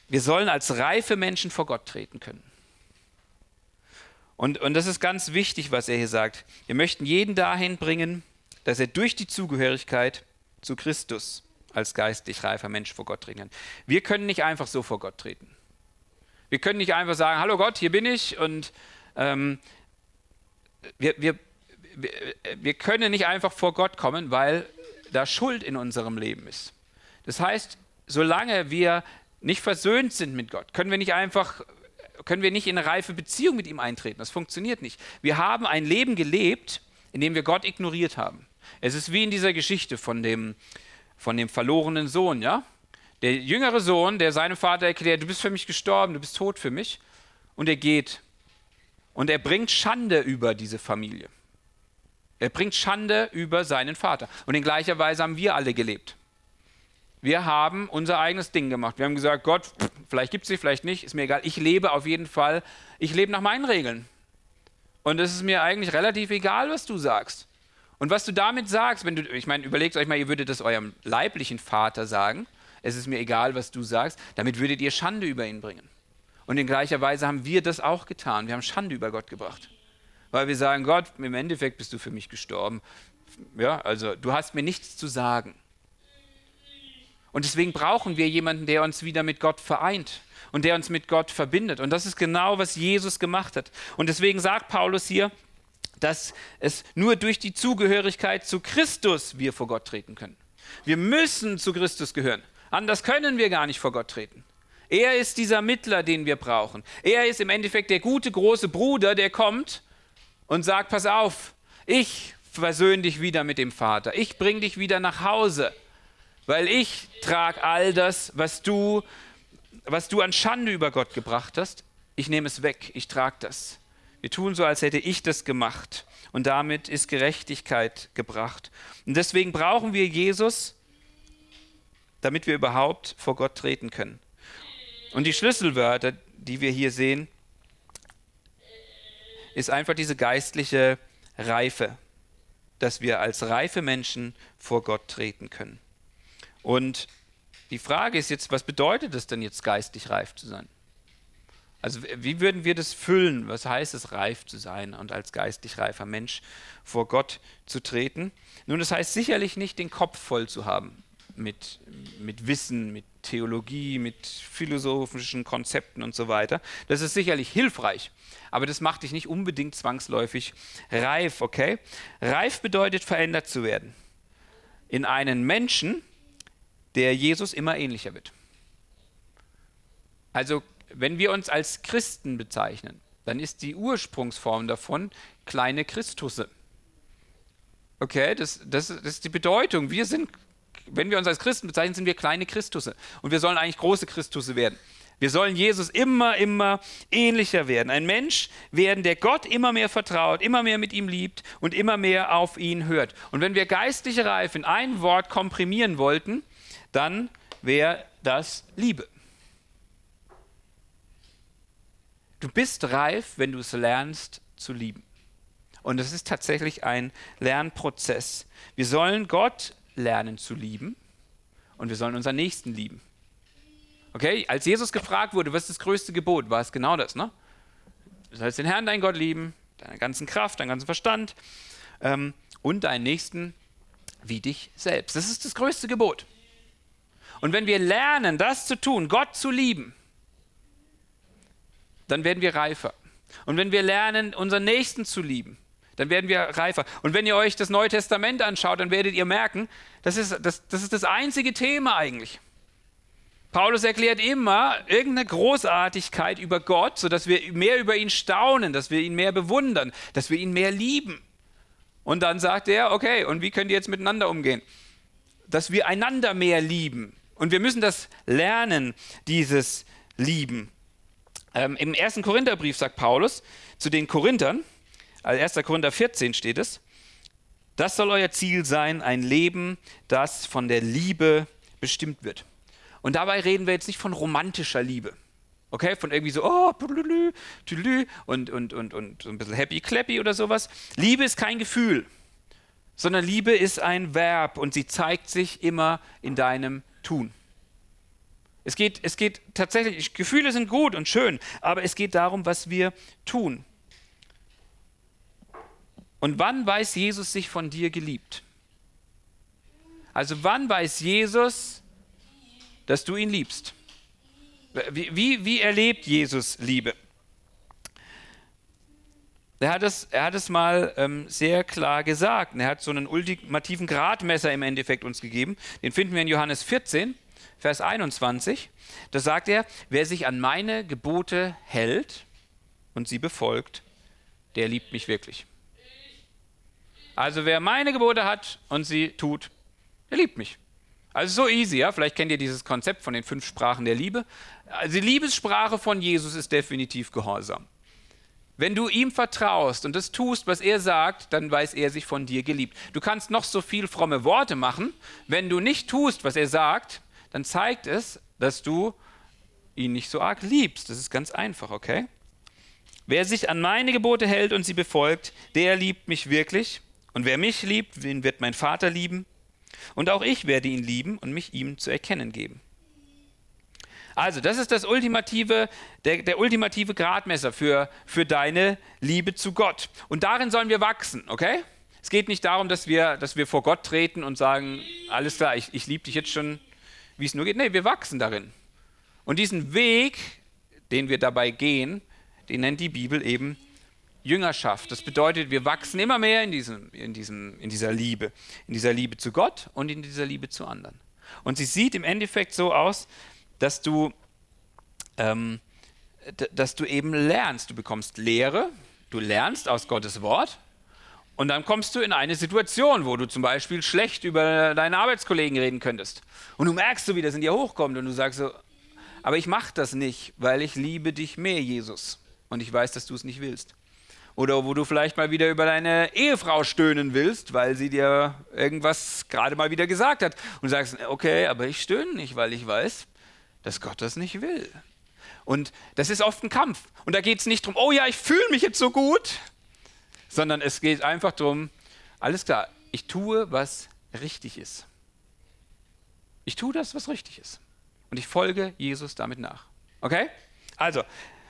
wir sollen als reife Menschen vor Gott treten können. Und, und das ist ganz wichtig, was er hier sagt. Wir möchten jeden dahin bringen, dass er durch die Zugehörigkeit zu Christus als geistlich reifer Mensch vor Gott treten kann. Wir können nicht einfach so vor Gott treten. Wir können nicht einfach sagen, hallo Gott, hier bin ich und ähm, wir, wir, wir können nicht einfach vor Gott kommen, weil da Schuld in unserem Leben ist. Das heißt, solange wir nicht versöhnt sind mit Gott, können wir nicht einfach, können wir nicht in eine reife Beziehung mit ihm eintreten. Das funktioniert nicht. Wir haben ein Leben gelebt, in dem wir Gott ignoriert haben. Es ist wie in dieser Geschichte von dem, von dem verlorenen Sohn, ja? Der jüngere Sohn, der seinem Vater erklärt, du bist für mich gestorben, du bist tot für mich. Und er geht. Und er bringt Schande über diese Familie. Er bringt Schande über seinen Vater. Und in gleicher Weise haben wir alle gelebt. Wir haben unser eigenes Ding gemacht. Wir haben gesagt, Gott, vielleicht gibt es dich, vielleicht nicht, ist mir egal. Ich lebe auf jeden Fall, ich lebe nach meinen Regeln. Und es ist mir eigentlich relativ egal, was du sagst. Und was du damit sagst, wenn du, ich meine, überlegt euch mal, ihr würdet das eurem leiblichen Vater sagen, es ist mir egal, was du sagst, damit würdet ihr Schande über ihn bringen. Und in gleicher Weise haben wir das auch getan. Wir haben Schande über Gott gebracht. Weil wir sagen, Gott, im Endeffekt bist du für mich gestorben. Ja, also du hast mir nichts zu sagen. Und deswegen brauchen wir jemanden, der uns wieder mit Gott vereint und der uns mit Gott verbindet. Und das ist genau, was Jesus gemacht hat. Und deswegen sagt Paulus hier, dass es nur durch die Zugehörigkeit zu Christus wir vor Gott treten können. Wir müssen zu Christus gehören. Anders können wir gar nicht vor Gott treten. Er ist dieser Mittler, den wir brauchen. Er ist im Endeffekt der gute große Bruder, der kommt und sagt, pass auf, ich versöhne dich wieder mit dem Vater. Ich bringe dich wieder nach Hause, weil ich trage all das, was du, was du an Schande über Gott gebracht hast. Ich nehme es weg, ich trage das. Wir tun so, als hätte ich das gemacht. Und damit ist Gerechtigkeit gebracht. Und deswegen brauchen wir Jesus, damit wir überhaupt vor Gott treten können. Und die Schlüsselwörter, die wir hier sehen, ist einfach diese geistliche Reife, dass wir als reife Menschen vor Gott treten können. Und die Frage ist jetzt, was bedeutet es denn jetzt geistig reif zu sein? Also wie würden wir das füllen? Was heißt es, reif zu sein und als geistig reifer Mensch vor Gott zu treten? Nun, das heißt sicherlich nicht, den Kopf voll zu haben mit, mit Wissen, mit Theologie, mit philosophischen Konzepten und so weiter. Das ist sicherlich hilfreich, aber das macht dich nicht unbedingt zwangsläufig reif, okay? Reif bedeutet verändert zu werden in einen Menschen, der Jesus immer ähnlicher wird. Also, wenn wir uns als Christen bezeichnen, dann ist die Ursprungsform davon kleine Christusse. Okay, das, das, das ist die Bedeutung. Wir sind wenn wir uns als Christen bezeichnen, sind wir kleine Christusse. Und wir sollen eigentlich große Christusse werden. Wir sollen Jesus immer, immer ähnlicher werden. Ein Mensch werden, der Gott immer mehr vertraut, immer mehr mit ihm liebt und immer mehr auf ihn hört. Und wenn wir geistliche Reife in ein Wort komprimieren wollten, dann wäre das Liebe. Du bist reif, wenn du es lernst zu lieben. Und es ist tatsächlich ein Lernprozess. Wir sollen Gott lernen zu lieben und wir sollen unseren Nächsten lieben. Okay, als Jesus gefragt wurde, was ist das größte Gebot, war es genau das, ne? Du sollst den Herrn, deinen Gott lieben, deine ganzen Kraft, deinen ganzen Verstand ähm, und deinen Nächsten wie dich selbst. Das ist das größte Gebot. Und wenn wir lernen, das zu tun, Gott zu lieben, dann werden wir reifer. Und wenn wir lernen, unseren Nächsten zu lieben, dann werden wir reifer. Und wenn ihr euch das Neue Testament anschaut, dann werdet ihr merken, das ist das, das, ist das einzige Thema eigentlich. Paulus erklärt immer irgendeine Großartigkeit über Gott, sodass wir mehr über ihn staunen, dass wir ihn mehr bewundern, dass wir ihn mehr lieben. Und dann sagt er, okay, und wie könnt ihr jetzt miteinander umgehen? Dass wir einander mehr lieben. Und wir müssen das lernen, dieses Lieben. Ähm, Im ersten Korintherbrief sagt Paulus zu den Korinthern, also 1. Korinther 14 steht es. Das soll euer Ziel sein, ein Leben, das von der Liebe bestimmt wird. Und dabei reden wir jetzt nicht von romantischer Liebe. Okay, von irgendwie so, oh, und, und, und, und so ein bisschen happy clappy oder sowas. Liebe ist kein Gefühl, sondern Liebe ist ein Verb und sie zeigt sich immer in deinem Tun. Es geht, es geht tatsächlich, Gefühle sind gut und schön, aber es geht darum, was wir tun. Und wann weiß Jesus sich von dir geliebt? Also wann weiß Jesus, dass du ihn liebst? Wie, wie, wie erlebt Jesus Liebe? Er hat es, er hat es mal ähm, sehr klar gesagt. Er hat so einen ultimativen Gradmesser im Endeffekt uns gegeben. Den finden wir in Johannes 14, Vers 21. Da sagt er, wer sich an meine Gebote hält und sie befolgt, der liebt mich wirklich. Also wer meine Gebote hat und sie tut, der liebt mich. Also so easy, ja. Vielleicht kennt ihr dieses Konzept von den fünf Sprachen der Liebe. Also die Liebessprache von Jesus ist definitiv Gehorsam. Wenn du ihm vertraust und das tust, was er sagt, dann weiß er sich von dir geliebt. Du kannst noch so viel fromme Worte machen. Wenn du nicht tust, was er sagt, dann zeigt es, dass du ihn nicht so arg liebst. Das ist ganz einfach, okay? Wer sich an meine Gebote hält und sie befolgt, der liebt mich wirklich. Und wer mich liebt, den wird mein Vater lieben. Und auch ich werde ihn lieben und mich ihm zu erkennen geben. Also, das ist das ultimative, der, der ultimative Gradmesser für, für deine Liebe zu Gott. Und darin sollen wir wachsen, okay? Es geht nicht darum, dass wir, dass wir vor Gott treten und sagen, alles klar, ich, ich liebe dich jetzt schon, wie es nur geht. Nee, wir wachsen darin. Und diesen Weg, den wir dabei gehen, den nennt die Bibel eben Jüngerschaft. Das bedeutet, wir wachsen immer mehr in, diesem, in, diesem, in dieser Liebe, in dieser Liebe zu Gott und in dieser Liebe zu anderen. Und sie sieht im Endeffekt so aus, dass du, ähm, dass du eben lernst. Du bekommst Lehre, du lernst aus Gottes Wort und dann kommst du in eine Situation, wo du zum Beispiel schlecht über deine Arbeitskollegen reden könntest. Und du merkst so, wie das in dir hochkommt und du sagst so, aber ich mache das nicht, weil ich liebe dich mehr, Jesus. Und ich weiß, dass du es nicht willst. Oder wo du vielleicht mal wieder über deine Ehefrau stöhnen willst, weil sie dir irgendwas gerade mal wieder gesagt hat und sagst, okay, aber ich stöhne nicht, weil ich weiß, dass Gott das nicht will. Und das ist oft ein Kampf. Und da geht es nicht darum, oh ja, ich fühle mich jetzt so gut, sondern es geht einfach darum, alles klar, ich tue, was richtig ist. Ich tue das, was richtig ist. Und ich folge Jesus damit nach. Okay? Also,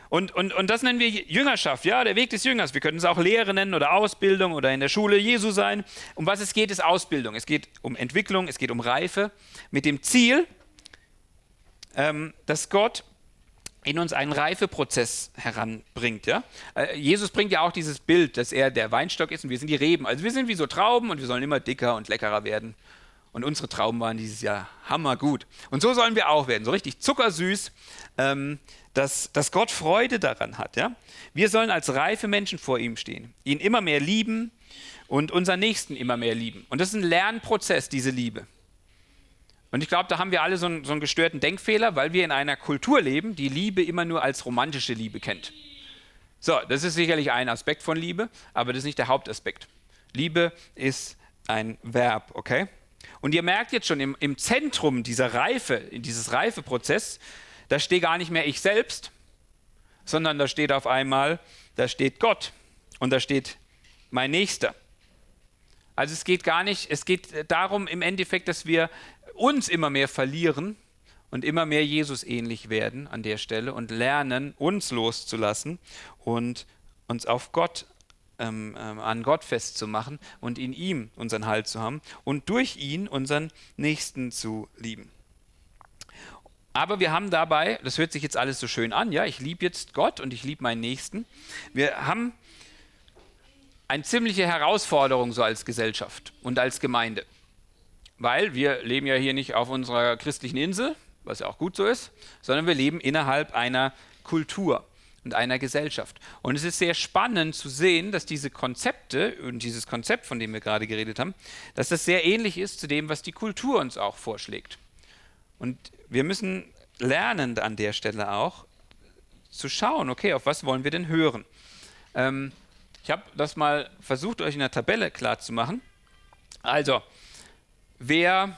und, und, und das nennen wir Jüngerschaft, ja, der Weg des Jüngers. Wir können es auch Lehre nennen oder Ausbildung oder in der Schule Jesu sein. Um was es geht, ist Ausbildung. Es geht um Entwicklung, es geht um Reife mit dem Ziel, ähm, dass Gott in uns einen Reifeprozess heranbringt. Ja? Äh, Jesus bringt ja auch dieses Bild, dass er der Weinstock ist und wir sind die Reben. Also wir sind wie so Trauben und wir sollen immer dicker und leckerer werden. Und unsere Trauben waren dieses Jahr hammergut. Und so sollen wir auch werden, so richtig zuckersüß, ähm, dass, dass Gott Freude daran hat. Ja? Wir sollen als reife Menschen vor ihm stehen, ihn immer mehr lieben und unseren Nächsten immer mehr lieben. Und das ist ein Lernprozess, diese Liebe. Und ich glaube, da haben wir alle so einen, so einen gestörten Denkfehler, weil wir in einer Kultur leben, die Liebe immer nur als romantische Liebe kennt. So, das ist sicherlich ein Aspekt von Liebe, aber das ist nicht der Hauptaspekt. Liebe ist ein Verb, okay? Und ihr merkt jetzt schon, im, im Zentrum dieser Reife, in dieses Reifeprozess, da steht gar nicht mehr ich selbst, sondern da steht auf einmal, da steht Gott und da steht mein Nächster. Also es geht gar nicht, es geht darum im Endeffekt, dass wir uns immer mehr verlieren und immer mehr Jesus ähnlich werden an der Stelle und lernen, uns loszulassen und uns auf Gott ähm, ähm, an Gott festzumachen und in ihm unseren Halt zu haben und durch ihn unseren Nächsten zu lieben. Aber wir haben dabei, das hört sich jetzt alles so schön an, ja, ich liebe jetzt Gott und ich liebe meinen Nächsten. Wir haben eine ziemliche Herausforderung so als Gesellschaft und als Gemeinde. Weil wir leben ja hier nicht auf unserer christlichen Insel, was ja auch gut so ist, sondern wir leben innerhalb einer Kultur und einer Gesellschaft. Und es ist sehr spannend zu sehen, dass diese Konzepte und dieses Konzept, von dem wir gerade geredet haben, dass das sehr ähnlich ist zu dem, was die Kultur uns auch vorschlägt. Und wir müssen lernen an der Stelle auch zu schauen, okay, auf was wollen wir denn hören? Ähm, ich habe das mal versucht, euch in der Tabelle klarzumachen. Also, wer,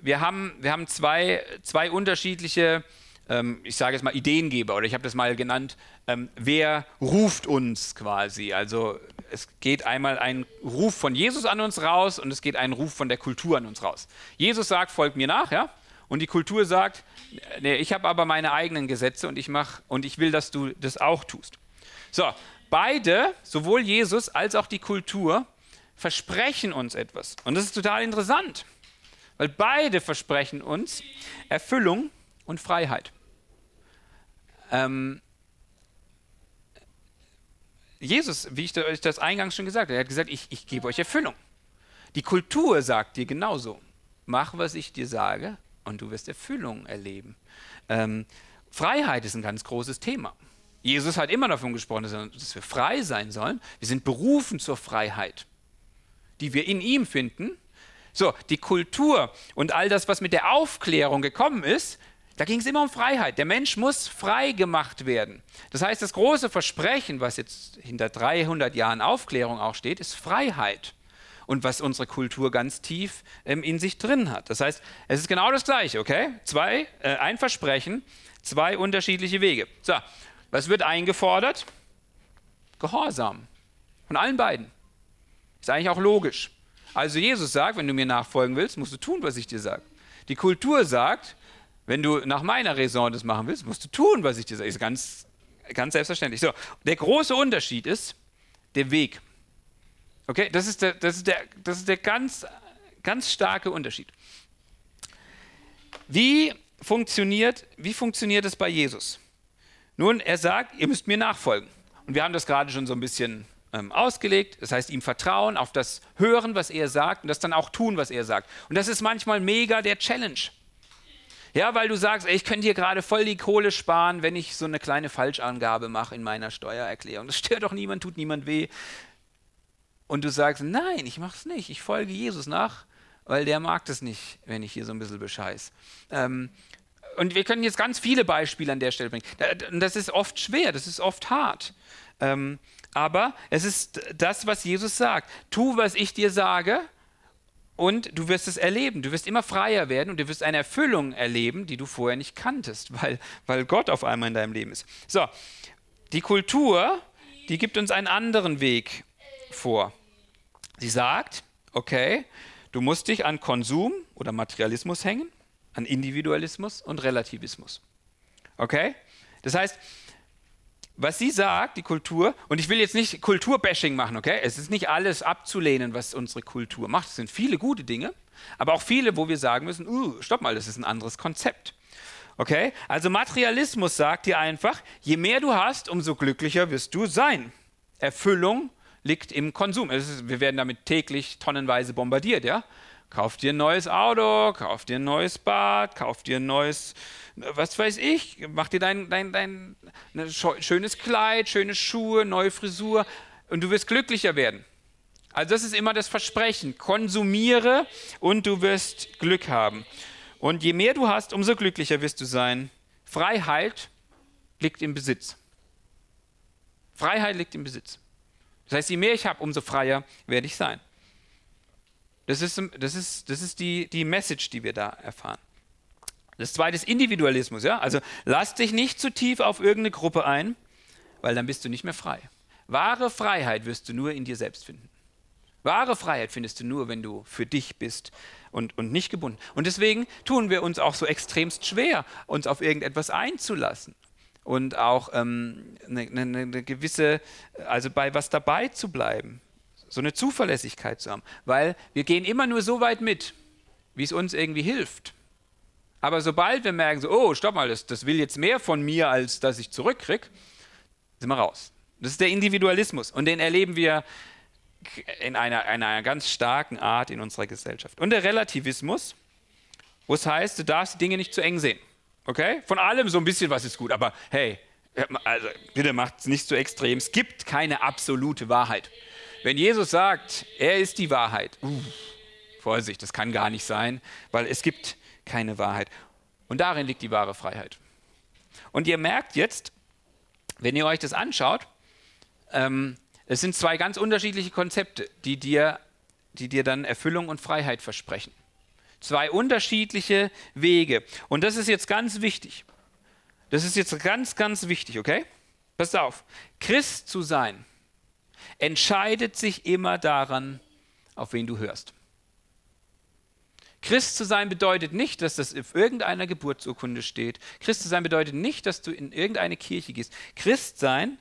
wir haben, wir haben zwei, zwei unterschiedliche, ähm, ich sage jetzt mal Ideengeber oder ich habe das mal genannt, ähm, wer ruft uns quasi. Also es geht einmal ein Ruf von Jesus an uns raus und es geht ein Ruf von der Kultur an uns raus. Jesus sagt, folgt mir nach, ja? Und die Kultur sagt, nee, ich habe aber meine eigenen Gesetze und ich mach und ich will, dass du das auch tust. So, beide, sowohl Jesus als auch die Kultur, versprechen uns etwas. Und das ist total interessant, weil beide versprechen uns Erfüllung und Freiheit. Ähm, Jesus, wie ich euch das eingangs schon gesagt habe, er hat gesagt, ich, ich gebe euch Erfüllung. Die Kultur sagt dir genauso, mach, was ich dir sage und du wirst Erfüllung erleben. Ähm, Freiheit ist ein ganz großes Thema. Jesus hat immer davon gesprochen, dass wir frei sein sollen. Wir sind berufen zur Freiheit die wir in ihm finden. So, die Kultur und all das, was mit der Aufklärung gekommen ist, da ging es immer um Freiheit. Der Mensch muss frei gemacht werden. Das heißt, das große Versprechen, was jetzt hinter 300 Jahren Aufklärung auch steht, ist Freiheit. Und was unsere Kultur ganz tief ähm, in sich drin hat. Das heißt, es ist genau das Gleiche, okay? Zwei, äh, ein Versprechen, zwei unterschiedliche Wege. So, was wird eingefordert? Gehorsam. Von allen beiden. Ist eigentlich auch logisch. Also Jesus sagt, wenn du mir nachfolgen willst, musst du tun, was ich dir sage. Die Kultur sagt, wenn du nach meiner Raison das machen willst, musst du tun, was ich dir sage. Ist ganz, ganz selbstverständlich. So, der große Unterschied ist der Weg. Okay, das ist der, das ist der, das ist der ganz, ganz starke Unterschied. Wie funktioniert, wie funktioniert es bei Jesus? Nun, er sagt, ihr müsst mir nachfolgen. Und wir haben das gerade schon so ein bisschen ähm, ausgelegt. Das heißt, ihm vertrauen, auf das hören, was er sagt und das dann auch tun, was er sagt. Und das ist manchmal mega der Challenge. Ja, weil du sagst, ey, ich könnte hier gerade voll die Kohle sparen, wenn ich so eine kleine Falschangabe mache in meiner Steuererklärung. Das stört doch niemand, tut niemand weh. Und du sagst, nein, ich mache es nicht. Ich folge Jesus nach, weil der mag das nicht, wenn ich hier so ein bisschen bescheiß. Ähm, und wir können jetzt ganz viele Beispiele an der Stelle bringen. Das ist oft schwer, das ist oft hart. Ähm, aber es ist das, was Jesus sagt. Tu, was ich dir sage, und du wirst es erleben. Du wirst immer freier werden und du wirst eine Erfüllung erleben, die du vorher nicht kanntest, weil, weil Gott auf einmal in deinem Leben ist. So, die Kultur, die gibt uns einen anderen Weg vor. Sie sagt, okay, du musst dich an Konsum oder Materialismus hängen, an Individualismus und Relativismus. Okay? Das heißt, was sie sagt, die Kultur, und ich will jetzt nicht Kulturbashing machen, okay? Es ist nicht alles abzulehnen, was unsere Kultur macht. Es sind viele gute Dinge, aber auch viele, wo wir sagen müssen, uh, stopp mal, das ist ein anderes Konzept. Okay? Also Materialismus sagt dir einfach, je mehr du hast, umso glücklicher wirst du sein. Erfüllung liegt im Konsum. Ist, wir werden damit täglich tonnenweise bombardiert, ja? Kauf dir ein neues Auto, kauf dir ein neues Bad, kauf dir ein neues, was weiß ich, mach dir dein, dein, dein ne, schönes Kleid, schöne Schuhe, neue Frisur und du wirst glücklicher werden. Also das ist immer das Versprechen. Konsumiere und du wirst Glück haben. Und je mehr du hast, umso glücklicher wirst du sein. Freiheit liegt im Besitz. Freiheit liegt im Besitz. Das heißt, je mehr ich habe, umso freier werde ich sein. Das ist, das ist, das ist die, die Message, die wir da erfahren. Das zweite ist Individualismus. Ja? Also lass dich nicht zu tief auf irgendeine Gruppe ein, weil dann bist du nicht mehr frei. Wahre Freiheit wirst du nur in dir selbst finden. Wahre Freiheit findest du nur, wenn du für dich bist und, und nicht gebunden. Und deswegen tun wir uns auch so extremst schwer, uns auf irgendetwas einzulassen und auch ähm, eine, eine, eine gewisse, also bei was dabei zu bleiben so eine Zuverlässigkeit zu haben. Weil wir gehen immer nur so weit mit, wie es uns irgendwie hilft. Aber sobald wir merken, so, oh, stopp mal, das, das will jetzt mehr von mir, als dass ich zurückkriege, sind wir raus. Das ist der Individualismus und den erleben wir in einer, einer ganz starken Art in unserer Gesellschaft. Und der Relativismus, wo es heißt, du darfst die Dinge nicht zu eng sehen. Okay? Von allem so ein bisschen was ist gut, aber hey, also bitte macht es nicht so extrem. Es gibt keine absolute Wahrheit. Wenn Jesus sagt, er ist die Wahrheit, uh, Vorsicht, das kann gar nicht sein, weil es gibt keine Wahrheit. Und darin liegt die wahre Freiheit. Und ihr merkt jetzt, wenn ihr euch das anschaut, ähm, es sind zwei ganz unterschiedliche Konzepte, die dir, die dir dann Erfüllung und Freiheit versprechen. Zwei unterschiedliche Wege. Und das ist jetzt ganz wichtig. Das ist jetzt ganz, ganz wichtig, okay? Passt auf. Christ zu sein entscheidet sich immer daran, auf wen du hörst. Christ zu sein bedeutet nicht, dass das auf irgendeiner Geburtsurkunde steht. Christ zu sein bedeutet nicht, dass du in irgendeine Kirche gehst. Christ sein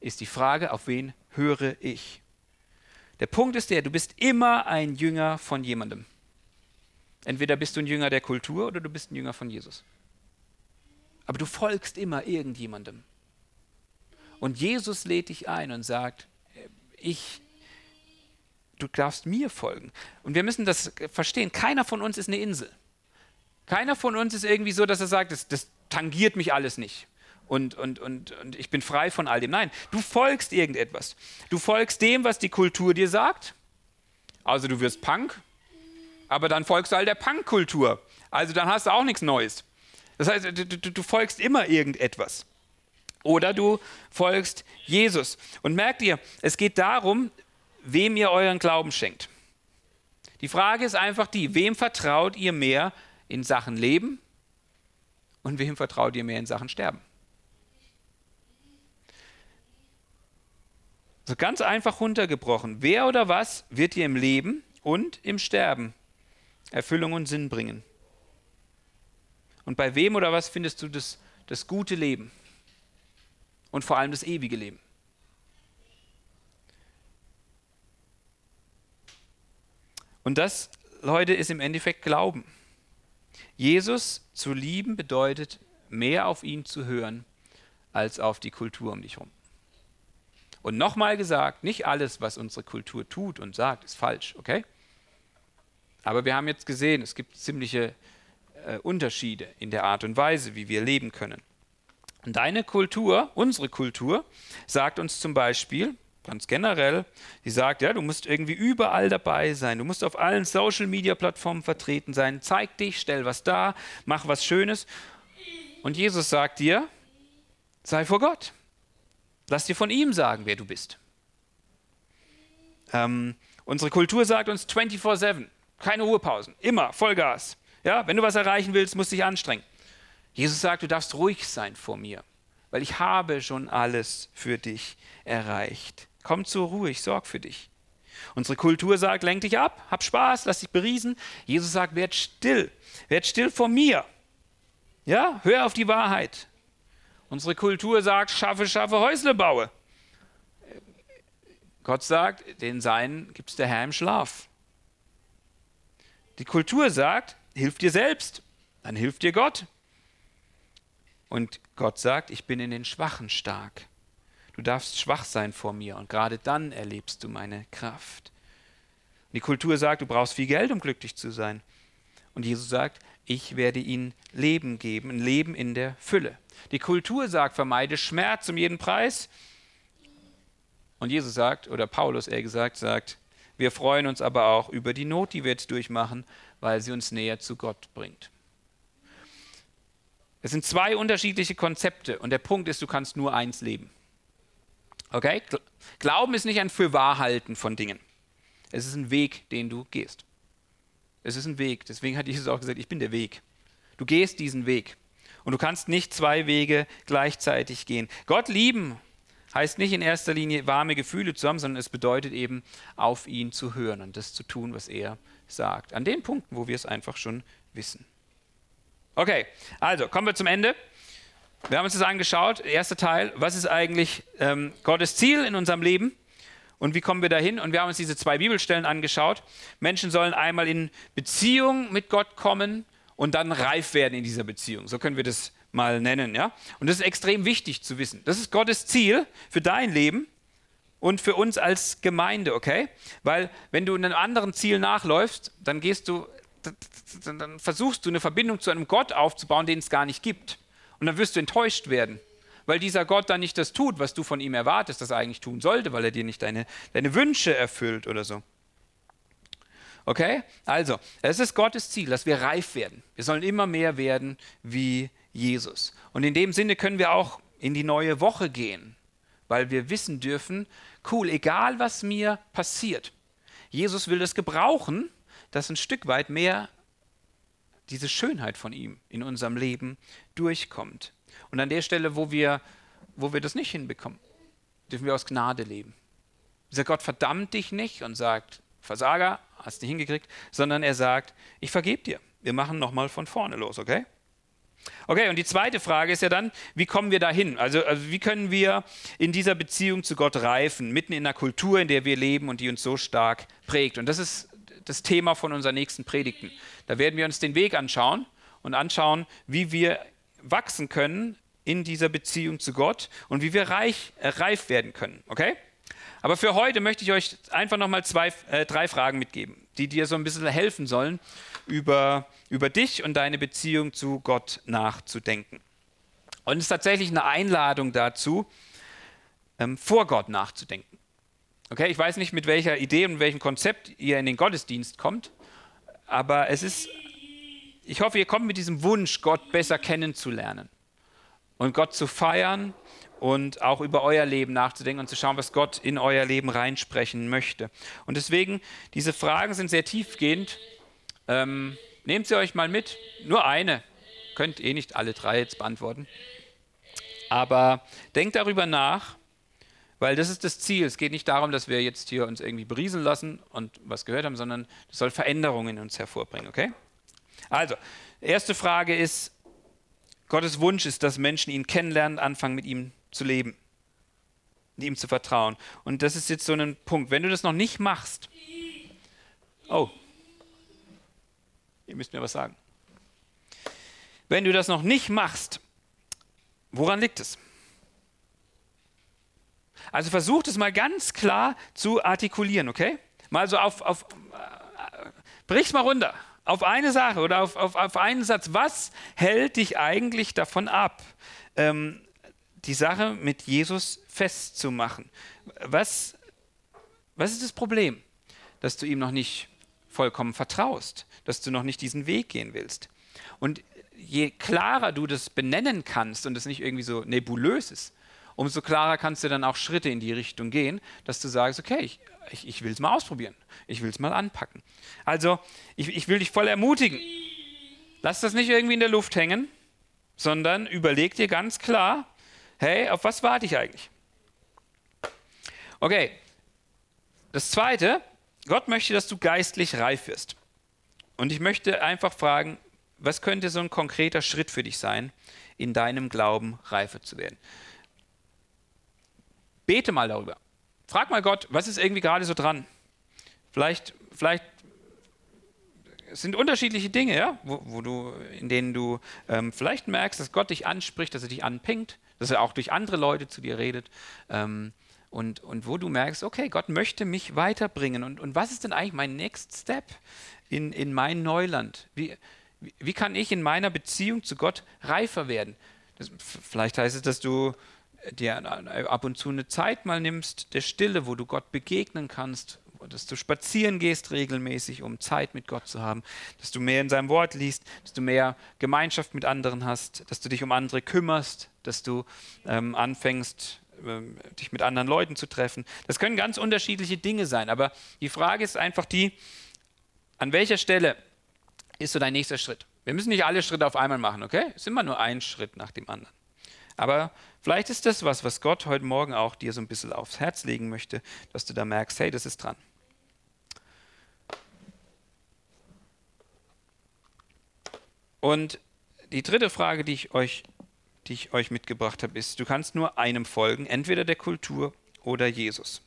ist die Frage, auf wen höre ich. Der Punkt ist der, du bist immer ein Jünger von jemandem. Entweder bist du ein Jünger der Kultur oder du bist ein Jünger von Jesus. Aber du folgst immer irgendjemandem. Und Jesus lädt dich ein und sagt, ich, du darfst mir folgen. Und wir müssen das verstehen. Keiner von uns ist eine Insel. Keiner von uns ist irgendwie so, dass er sagt, das, das tangiert mich alles nicht. Und, und, und, und ich bin frei von all dem. Nein, du folgst irgendetwas. Du folgst dem, was die Kultur dir sagt. Also du wirst Punk, aber dann folgst du all der Punk-Kultur. Also dann hast du auch nichts Neues. Das heißt, du, du, du folgst immer irgendetwas. Oder du folgst Jesus. Und merkt ihr, es geht darum, wem ihr euren Glauben schenkt. Die Frage ist einfach die, wem vertraut ihr mehr in Sachen Leben und wem vertraut ihr mehr in Sachen Sterben? So ganz einfach runtergebrochen. Wer oder was wird dir im Leben und im Sterben Erfüllung und Sinn bringen? Und bei wem oder was findest du das, das gute Leben? Und vor allem das ewige Leben. Und das, Leute, ist im Endeffekt Glauben. Jesus zu lieben bedeutet, mehr auf ihn zu hören, als auf die Kultur um dich herum. Und nochmal gesagt, nicht alles, was unsere Kultur tut und sagt, ist falsch, okay? Aber wir haben jetzt gesehen, es gibt ziemliche äh, Unterschiede in der Art und Weise, wie wir leben können. Deine Kultur, unsere Kultur, sagt uns zum Beispiel, ganz generell, die sagt, ja, du musst irgendwie überall dabei sein, du musst auf allen Social-Media-Plattformen vertreten sein, zeig dich, stell was dar, mach was Schönes. Und Jesus sagt dir, sei vor Gott. Lass dir von ihm sagen, wer du bist. Ähm, unsere Kultur sagt uns 24-7, keine Ruhepausen, immer Vollgas. Ja, wenn du was erreichen willst, musst du dich anstrengen. Jesus sagt, du darfst ruhig sein vor mir, weil ich habe schon alles für dich erreicht. Komm zur Ruhe, ich sorge für dich. Unsere Kultur sagt, lenk dich ab, hab Spaß, lass dich beriesen. Jesus sagt, werd still, werd still vor mir. Ja, hör auf die Wahrheit. Unsere Kultur sagt, schaffe, schaffe, Häusle baue. Gott sagt, den Seinen gibt es der Herr im Schlaf. Die Kultur sagt, hilf dir selbst, dann hilft dir Gott. Und Gott sagt, ich bin in den Schwachen stark. Du darfst schwach sein vor mir und gerade dann erlebst du meine Kraft. Die Kultur sagt, du brauchst viel Geld, um glücklich zu sein. Und Jesus sagt, ich werde ihnen Leben geben, ein Leben in der Fülle. Die Kultur sagt, vermeide Schmerz um jeden Preis. Und Jesus sagt, oder Paulus eher gesagt, sagt, wir freuen uns aber auch über die Not, die wir jetzt durchmachen, weil sie uns näher zu Gott bringt. Es sind zwei unterschiedliche Konzepte und der Punkt ist, du kannst nur eins leben. Okay? Glauben ist nicht ein Fürwahrhalten von Dingen. Es ist ein Weg, den du gehst. Es ist ein Weg. Deswegen hat Jesus auch gesagt, ich bin der Weg. Du gehst diesen Weg. Und du kannst nicht zwei Wege gleichzeitig gehen. Gott lieben heißt nicht in erster Linie warme Gefühle zu haben, sondern es bedeutet eben, auf ihn zu hören und das zu tun, was er sagt. An den Punkten, wo wir es einfach schon wissen. Okay, also kommen wir zum Ende. Wir haben uns das angeschaut. Erster Teil, was ist eigentlich ähm, Gottes Ziel in unserem Leben? Und wie kommen wir dahin? Und wir haben uns diese zwei Bibelstellen angeschaut. Menschen sollen einmal in Beziehung mit Gott kommen und dann reif werden in dieser Beziehung. So können wir das mal nennen. Ja? Und das ist extrem wichtig zu wissen. Das ist Gottes Ziel für dein Leben und für uns als Gemeinde, okay? Weil wenn du einem anderen Ziel nachläufst, dann gehst du, dann versuchst du eine Verbindung zu einem Gott aufzubauen, den es gar nicht gibt. Und dann wirst du enttäuscht werden, weil dieser Gott dann nicht das tut, was du von ihm erwartest, das er eigentlich tun sollte, weil er dir nicht deine, deine Wünsche erfüllt oder so. Okay? Also, es ist Gottes Ziel, dass wir reif werden. Wir sollen immer mehr werden wie Jesus. Und in dem Sinne können wir auch in die neue Woche gehen, weil wir wissen dürfen, cool, egal was mir passiert, Jesus will das gebrauchen, dass ein Stück weit mehr diese Schönheit von ihm in unserem Leben durchkommt. Und an der Stelle, wo wir, wo wir das nicht hinbekommen, dürfen wir aus Gnade leben. Dieser Gott verdammt dich nicht und sagt, Versager, hast nicht hingekriegt, sondern er sagt, ich vergebe dir. Wir machen nochmal von vorne los, okay? Okay, und die zweite Frage ist ja dann, wie kommen wir dahin? Also, also wie können wir in dieser Beziehung zu Gott reifen, mitten in einer Kultur, in der wir leben und die uns so stark prägt? Und das ist das Thema von unseren nächsten Predigten. Da werden wir uns den Weg anschauen und anschauen, wie wir wachsen können in dieser Beziehung zu Gott und wie wir reich, äh, reif werden können. Okay? Aber für heute möchte ich euch einfach nochmal zwei, äh, drei Fragen mitgeben, die dir so ein bisschen helfen sollen, über, über dich und deine Beziehung zu Gott nachzudenken. Und es ist tatsächlich eine Einladung dazu, ähm, vor Gott nachzudenken. Okay, ich weiß nicht, mit welcher Idee und welchem Konzept ihr in den Gottesdienst kommt, aber es ist, ich hoffe, ihr kommt mit diesem Wunsch, Gott besser kennenzulernen und Gott zu feiern und auch über euer Leben nachzudenken und zu schauen, was Gott in euer Leben reinsprechen möchte. Und deswegen, diese Fragen sind sehr tiefgehend. Ähm, nehmt sie euch mal mit. Nur eine. Könnt eh nicht alle drei jetzt beantworten. Aber denkt darüber nach weil das ist das Ziel. Es geht nicht darum, dass wir jetzt hier uns irgendwie berieseln lassen und was gehört haben, sondern es soll Veränderungen in uns hervorbringen, okay? Also, erste Frage ist, Gottes Wunsch ist, dass Menschen ihn kennenlernen, anfangen mit ihm zu leben, ihm zu vertrauen. Und das ist jetzt so ein Punkt. Wenn du das noch nicht machst, oh, ihr müsst mir was sagen. Wenn du das noch nicht machst, woran liegt es? Also versucht es mal ganz klar zu artikulieren, okay? Mal so auf, auf äh, brich's mal runter. Auf eine Sache oder auf, auf, auf einen Satz. Was hält dich eigentlich davon ab, ähm, die Sache mit Jesus festzumachen? Was, was ist das Problem? Dass du ihm noch nicht vollkommen vertraust, dass du noch nicht diesen Weg gehen willst. Und je klarer du das benennen kannst und es nicht irgendwie so nebulös ist, umso klarer kannst du dann auch Schritte in die Richtung gehen, dass du sagst, okay, ich, ich, ich will es mal ausprobieren, ich will es mal anpacken. Also, ich, ich will dich voll ermutigen. Lass das nicht irgendwie in der Luft hängen, sondern überleg dir ganz klar, hey, auf was warte ich eigentlich? Okay, das Zweite, Gott möchte, dass du geistlich reif wirst. Und ich möchte einfach fragen, was könnte so ein konkreter Schritt für dich sein, in deinem Glauben reifer zu werden? Bete mal darüber. Frag mal Gott, was ist irgendwie gerade so dran? Vielleicht, vielleicht sind unterschiedliche Dinge, ja, wo, wo du, in denen du ähm, vielleicht merkst, dass Gott dich anspricht, dass er dich anpinkt, dass er auch durch andere Leute zu dir redet. Ähm, und, und wo du merkst, okay, Gott möchte mich weiterbringen. Und, und was ist denn eigentlich mein Next Step in, in mein Neuland? Wie, wie kann ich in meiner Beziehung zu Gott reifer werden? Das, vielleicht heißt es, dass du dir ab und zu eine Zeit mal nimmst, der Stille, wo du Gott begegnen kannst, dass du spazieren gehst regelmäßig, um Zeit mit Gott zu haben, dass du mehr in seinem Wort liest, dass du mehr Gemeinschaft mit anderen hast, dass du dich um andere kümmerst, dass du ähm, anfängst, ähm, dich mit anderen Leuten zu treffen. Das können ganz unterschiedliche Dinge sein, aber die Frage ist einfach die, an welcher Stelle ist so dein nächster Schritt? Wir müssen nicht alle Schritte auf einmal machen, okay? Es ist immer nur ein Schritt nach dem anderen. Aber vielleicht ist das was, was Gott heute Morgen auch dir so ein bisschen aufs Herz legen möchte, dass du da merkst, hey, das ist dran. Und die dritte Frage, die ich euch, die ich euch mitgebracht habe, ist, du kannst nur einem folgen, entweder der Kultur oder Jesus.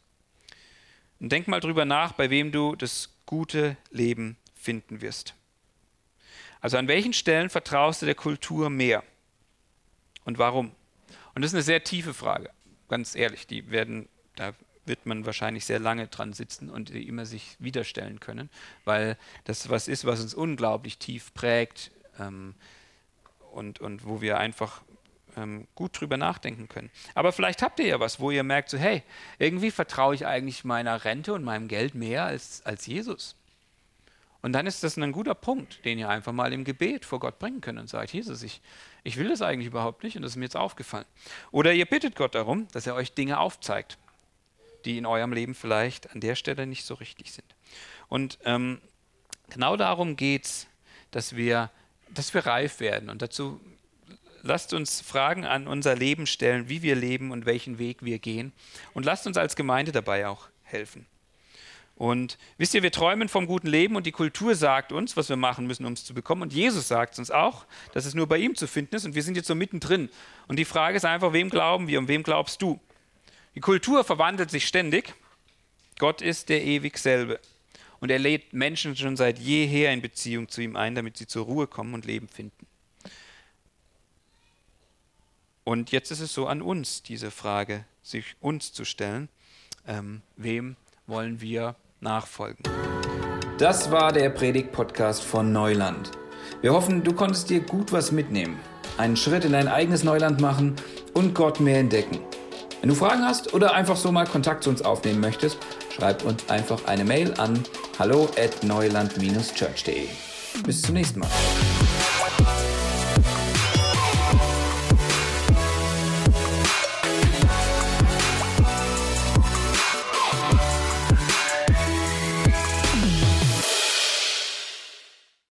Und denk mal drüber nach, bei wem du das gute Leben finden wirst. Also an welchen Stellen vertraust du der Kultur mehr? Und warum? Und das ist eine sehr tiefe Frage, ganz ehrlich. Die werden, da wird man wahrscheinlich sehr lange dran sitzen und die immer sich widerstellen können, weil das was ist, was uns unglaublich tief prägt ähm, und, und wo wir einfach ähm, gut drüber nachdenken können. Aber vielleicht habt ihr ja was, wo ihr merkt, so hey, irgendwie vertraue ich eigentlich meiner Rente und meinem Geld mehr als, als Jesus. Und dann ist das ein guter Punkt, den ihr einfach mal im Gebet vor Gott bringen könnt und sagt, Jesus, ich, ich will das eigentlich überhaupt nicht und das ist mir jetzt aufgefallen. Oder ihr bittet Gott darum, dass er euch Dinge aufzeigt, die in eurem Leben vielleicht an der Stelle nicht so richtig sind. Und ähm, genau darum geht es, dass wir, dass wir reif werden. Und dazu lasst uns Fragen an unser Leben stellen, wie wir leben und welchen Weg wir gehen. Und lasst uns als Gemeinde dabei auch helfen. Und wisst ihr, wir träumen vom guten Leben und die Kultur sagt uns, was wir machen müssen, um es zu bekommen. Und Jesus sagt uns auch, dass es nur bei ihm zu finden ist. Und wir sind jetzt so mittendrin. Und die Frage ist einfach, wem glauben wir und wem glaubst du? Die Kultur verwandelt sich ständig. Gott ist der ewig selbe. Und er lädt Menschen schon seit jeher in Beziehung zu ihm ein, damit sie zur Ruhe kommen und Leben finden. Und jetzt ist es so an uns, diese Frage sich uns zu stellen. Ähm, wem wollen wir nachfolgen. Das war der Predigt-Podcast von Neuland. Wir hoffen, du konntest dir gut was mitnehmen, einen Schritt in dein eigenes Neuland machen und Gott mehr entdecken. Wenn du Fragen hast oder einfach so mal Kontakt zu uns aufnehmen möchtest, schreib uns einfach eine Mail an hallo at neuland-church.de. Bis zum nächsten Mal.